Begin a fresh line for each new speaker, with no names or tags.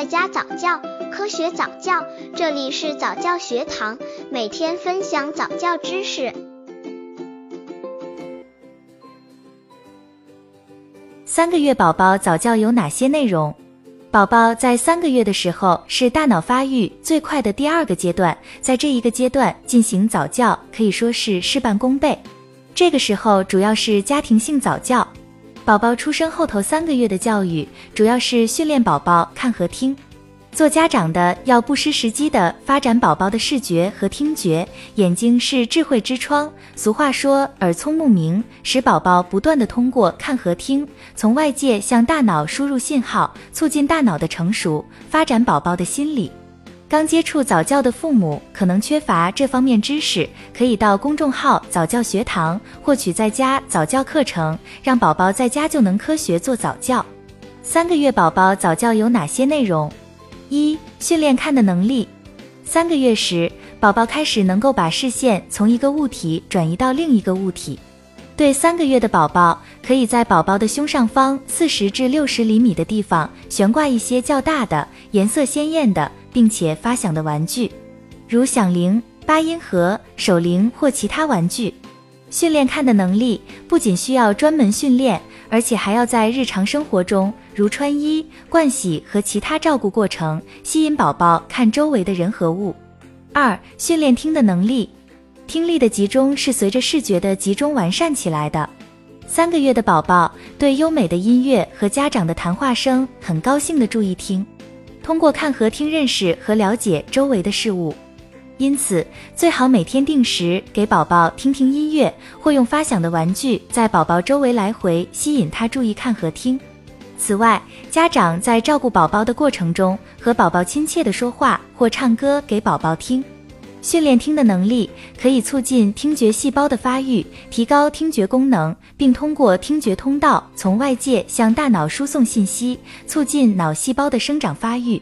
在家早教，科学早教，这里是早教学堂，每天分享早教知识。
三个月宝宝早教有哪些内容？宝宝在三个月的时候是大脑发育最快的第二个阶段，在这一个阶段进行早教可以说是事半功倍。这个时候主要是家庭性早教。宝宝出生后头三个月的教育，主要是训练宝宝看和听。做家长的要不失时机的发展宝宝的视觉和听觉，眼睛是智慧之窗。俗话说耳聪目明，使宝宝不断的通过看和听，从外界向大脑输入信号，促进大脑的成熟，发展宝宝的心理。刚接触早教的父母可能缺乏这方面知识，可以到公众号早教学堂获取在家早教课程，让宝宝在家就能科学做早教。三个月宝宝早教有哪些内容？一、训练看的能力。三个月时，宝宝开始能够把视线从一个物体转移到另一个物体。对三个月的宝宝，可以在宝宝的胸上方四十至六十厘米的地方悬挂一些较大的、颜色鲜艳的。并且发响的玩具，如响铃、八音盒、手铃或其他玩具。训练看的能力不仅需要专门训练，而且还要在日常生活中，如穿衣、盥洗和其他照顾过程，吸引宝宝看周围的人和物。二、训练听的能力。听力的集中是随着视觉的集中完善起来的。三个月的宝宝对优美的音乐和家长的谈话声很高兴的注意听。通过看和听认识和了解周围的事物，因此最好每天定时给宝宝听听音乐，或用发响的玩具在宝宝周围来回，吸引他注意看和听。此外，家长在照顾宝宝的过程中，和宝宝亲切的说话或唱歌给宝宝听。训练听的能力可以促进听觉细胞的发育，提高听觉功能，并通过听觉通道从外界向大脑输送信息，促进脑细胞的生长发育。